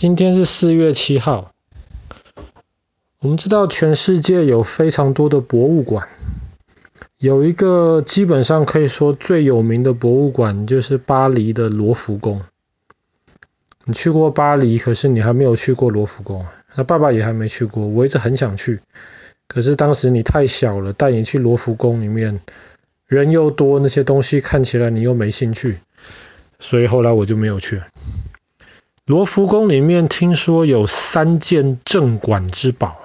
今天是四月七号。我们知道全世界有非常多的博物馆，有一个基本上可以说最有名的博物馆就是巴黎的罗浮宫。你去过巴黎，可是你还没有去过罗浮宫。那爸爸也还没去过，我一直很想去，可是当时你太小了，带你去罗浮宫里面，人又多，那些东西看起来你又没兴趣，所以后来我就没有去。罗浮宫里面听说有三件镇馆之宝，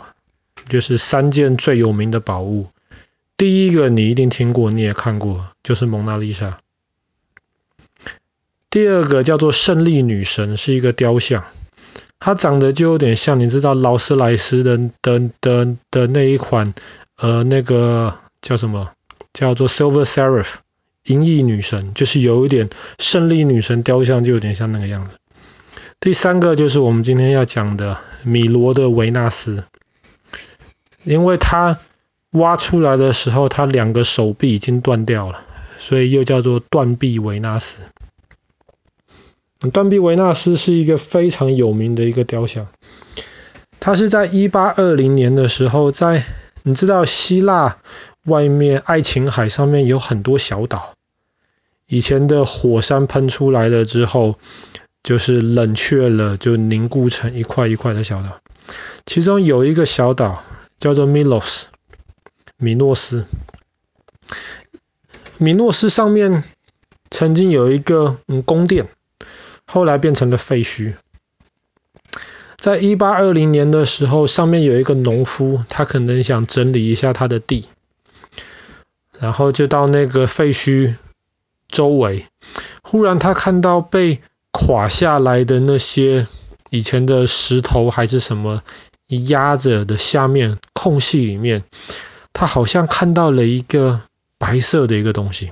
就是三件最有名的宝物。第一个你一定听过，你也看过，就是蒙娜丽莎。第二个叫做胜利女神，是一个雕像，它长得就有点像，你知道劳斯莱斯的的的的那一款，呃，那个叫什么？叫做 Silver Seraph，银翼女神，就是有一点胜利女神雕像，就有点像那个样子。第三个就是我们今天要讲的米罗的维纳斯，因为他挖出来的时候，他两个手臂已经断掉了，所以又叫做断臂维纳斯。断臂维纳斯是一个非常有名的一个雕像，它是在一八二零年的时候，在你知道希腊外面爱琴海上面有很多小岛，以前的火山喷出来了之后。就是冷却了，就凝固成一块一块的小岛。其中有一个小岛叫做米洛斯，米诺斯。米诺斯上面曾经有一个嗯宫殿，后来变成了废墟。在一八二零年的时候，上面有一个农夫，他可能想整理一下他的地，然后就到那个废墟周围，忽然他看到被垮下来的那些以前的石头还是什么压着的下面空隙里面，他好像看到了一个白色的一个东西，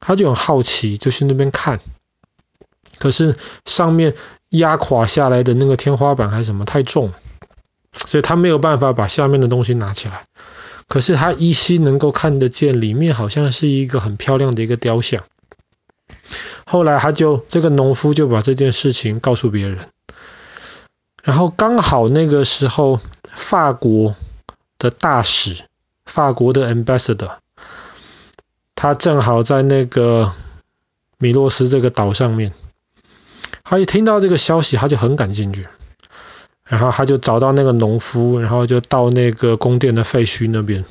他就很好奇，就去那边看。可是上面压垮下来的那个天花板还是什么太重，所以他没有办法把下面的东西拿起来。可是他依稀能够看得见里面好像是一个很漂亮的一个雕像。后来他就这个农夫就把这件事情告诉别人，然后刚好那个时候法国的大使，法国的 ambassador，他正好在那个米洛斯这个岛上面，他一听到这个消息，他就很感兴趣，然后他就找到那个农夫，然后就到那个宫殿的废墟那边，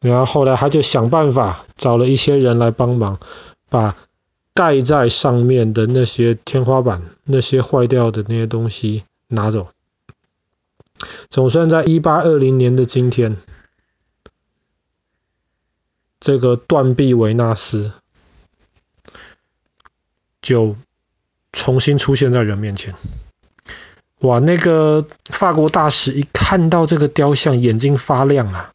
然后后来他就想办法找了一些人来帮忙把。盖在上面的那些天花板，那些坏掉的那些东西拿走。总算在一八二零年的今天，这个断臂维纳斯就重新出现在人面前。哇，那个法国大使一看到这个雕像，眼睛发亮啊！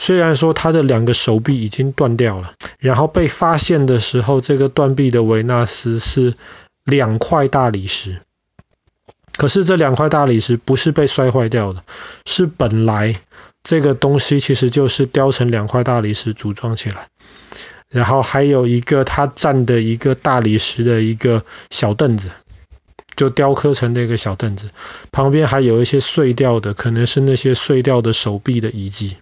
虽然说他的两个手臂已经断掉了，然后被发现的时候，这个断臂的维纳斯是两块大理石。可是这两块大理石不是被摔坏掉的，是本来这个东西其实就是雕成两块大理石组装起来。然后还有一个他站的一个大理石的一个小凳子，就雕刻成那个小凳子，旁边还有一些碎掉的，可能是那些碎掉的手臂的遗迹。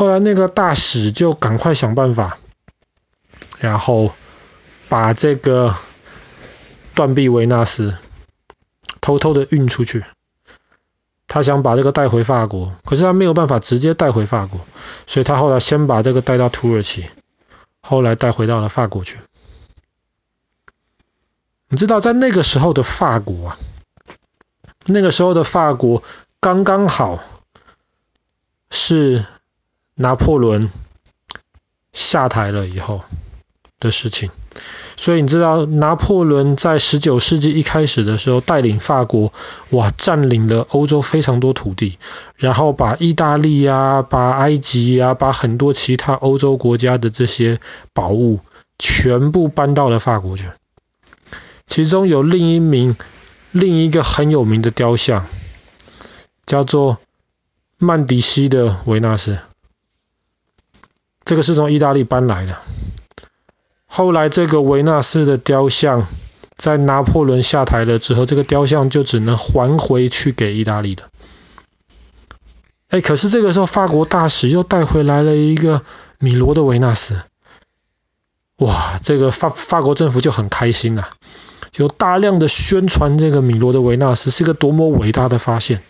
后来那个大使就赶快想办法，然后把这个断臂维纳斯偷偷的运出去。他想把这个带回法国，可是他没有办法直接带回法国，所以他后来先把这个带到土耳其，后来带回到了法国去。你知道在那个时候的法国啊，那个时候的法国刚刚好是。拿破仑下台了以后的事情，所以你知道拿破仑在十九世纪一开始的时候带领法国，哇，占领了欧洲非常多土地，然后把意大利啊、把埃及啊、把很多其他欧洲国家的这些宝物全部搬到了法国去。其中有另一名、另一个很有名的雕像，叫做曼迪西的维纳斯。这个是从意大利搬来的。后来，这个维纳斯的雕像在拿破仑下台了之后，这个雕像就只能还回去给意大利的。哎，可是这个时候法国大使又带回来了一个米罗的维纳斯，哇，这个法法国政府就很开心了，就大量的宣传这个米罗的维纳斯是个多么伟大的发现，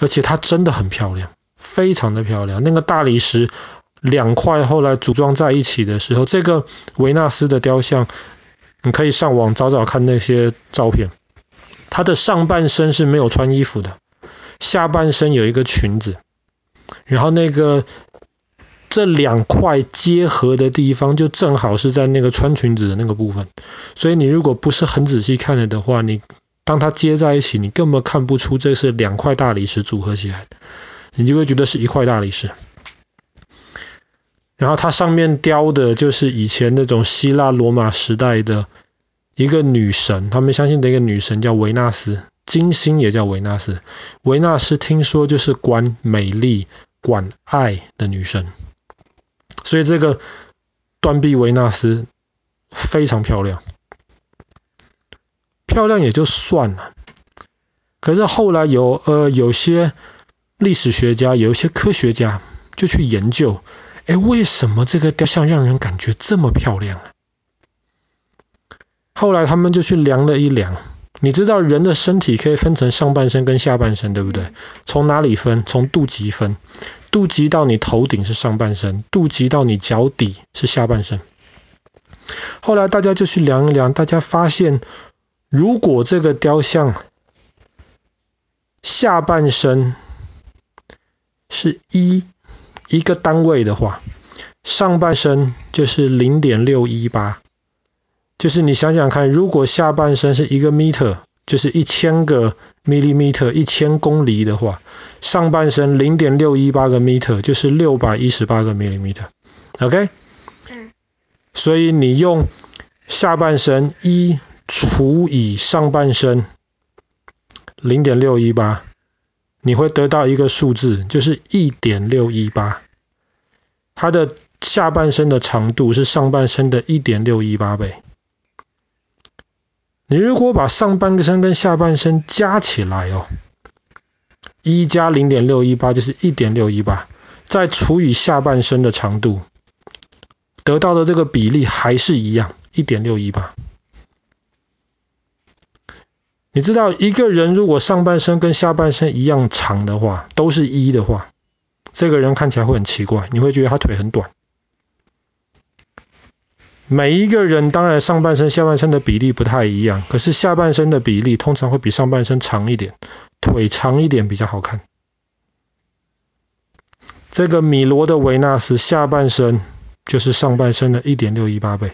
而且它真的很漂亮，非常的漂亮。那个大理石两块后来组装在一起的时候，这个维纳斯的雕像。你可以上网找找看那些照片，他的上半身是没有穿衣服的，下半身有一个裙子，然后那个这两块结合的地方就正好是在那个穿裙子的那个部分，所以你如果不是很仔细看了的话，你当它接在一起，你根本看不出这是两块大理石组合起来的，你就会觉得是一块大理石。然后它上面雕的就是以前那种希腊罗马时代的一个女神，他们相信的一个女神叫维纳斯，金星也叫维纳斯。维纳斯听说就是管美丽、管爱的女神，所以这个断臂维纳斯非常漂亮，漂亮也就算了。可是后来有呃有些历史学家，有一些科学家就去研究。哎，为什么这个雕像让人感觉这么漂亮啊？后来他们就去量了一量，你知道人的身体可以分成上半身跟下半身，对不对？从哪里分？从肚脐分，肚脐到你头顶是上半身，肚脐到你脚底是下半身。后来大家就去量一量，大家发现，如果这个雕像下半身是一。一个单位的话，上半身就是零点六一八，就是你想想看，如果下半身是一个 meter，就是一千个 millimeter，一千公里的话，上半身零点六一八个 meter 就是六百一十八个 millimeter，OK？嗯。所以你用下半身一除以上半身零点六一八。你会得到一个数字，就是一点六一八，它的下半身的长度是上半身的一点六一八倍。你如果把上半身跟下半身加起来哦，一加零点六一八就是一点六一八，再除以下半身的长度，得到的这个比例还是一样，一点六一八。你知道一个人如果上半身跟下半身一样长的话，都是一的话，这个人看起来会很奇怪，你会觉得他腿很短。每一个人当然上半身下半身的比例不太一样，可是下半身的比例通常会比上半身长一点，腿长一点比较好看。这个米罗的维纳斯下半身就是上半身的一点六一八倍。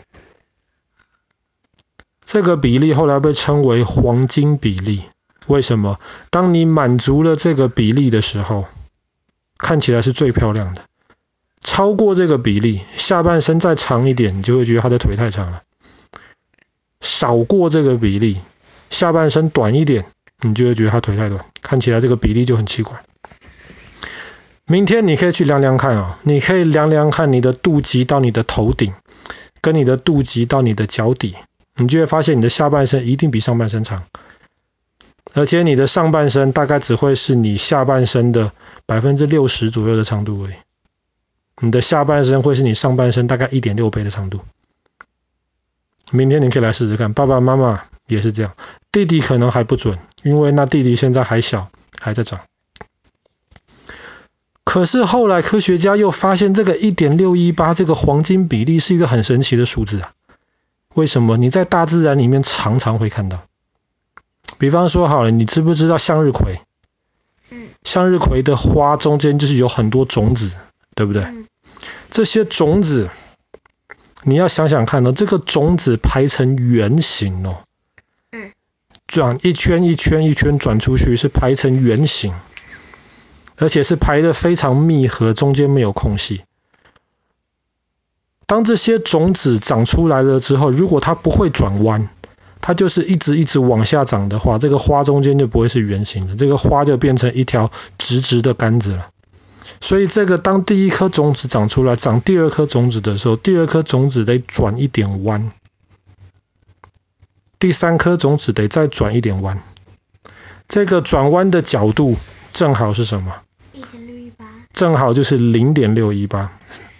这个比例后来被称为黄金比例。为什么？当你满足了这个比例的时候，看起来是最漂亮的。超过这个比例，下半身再长一点，你就会觉得他的腿太长了。少过这个比例，下半身短一点，你就会觉得他腿太短，看起来这个比例就很奇怪。明天你可以去量量看啊，你可以量量看你的肚脐到你的头顶，跟你的肚脐到你的脚底。你就会发现你的下半身一定比上半身长，而且你的上半身大概只会是你下半身的百分之六十左右的长度而已。你的下半身会是你上半身大概一点六倍的长度。明天你可以来试试看，爸爸妈妈也是这样，弟弟可能还不准，因为那弟弟现在还小，还在长。可是后来科学家又发现这个一点六一八这个黄金比例是一个很神奇的数字啊。为什么你在大自然里面常常会看到？比方说好了，你知不知道向日葵？嗯。向日葵的花中间就是有很多种子，对不对？嗯。这些种子，你要想想看哦，这个种子排成圆形哦。嗯。转一圈一圈一圈转出去是排成圆形，而且是排的非常密合，中间没有空隙。当这些种子长出来了之后，如果它不会转弯，它就是一直一直往下长的话，这个花中间就不会是圆形的，这个花就变成一条直直的杆子了。所以这个当第一颗种子长出来，长第二颗种子的时候，第二颗种子得转一点弯。第三颗种子得再转一点弯。这个转弯的角度正好是什么？正好就是零点六一八，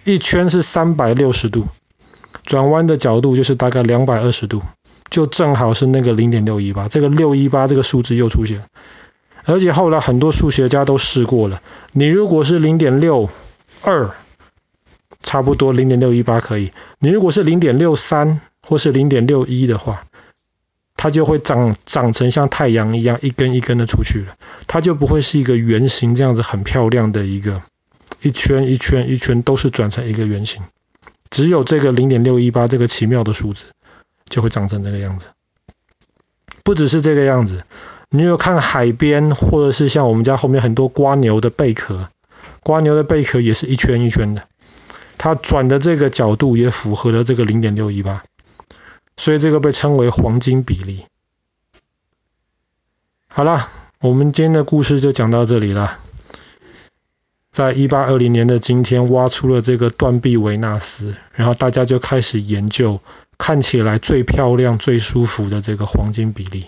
一圈是三百六十度，转弯的角度就是大概两百二十度，就正好是那个零点六一八。这个六一八这个数字又出现，而且后来很多数学家都试过了，你如果是零点六二，差不多零点六一八可以；你如果是零点六三或是零点六一的话，它就会长长成像太阳一样一根一根的出去了，它就不会是一个圆形这样子很漂亮的一个一圈一圈一圈都是转成一个圆形，只有这个零点六一八这个奇妙的数字就会长成这个样子。不只是这个样子，你有看海边或者是像我们家后面很多瓜牛的贝壳，瓜牛的贝壳也是一圈一圈的，它转的这个角度也符合了这个零点六一八。所以这个被称为黄金比例。好了，我们今天的故事就讲到这里了。在一八二零年的今天，挖出了这个断臂维纳斯，然后大家就开始研究看起来最漂亮、最舒服的这个黄金比例。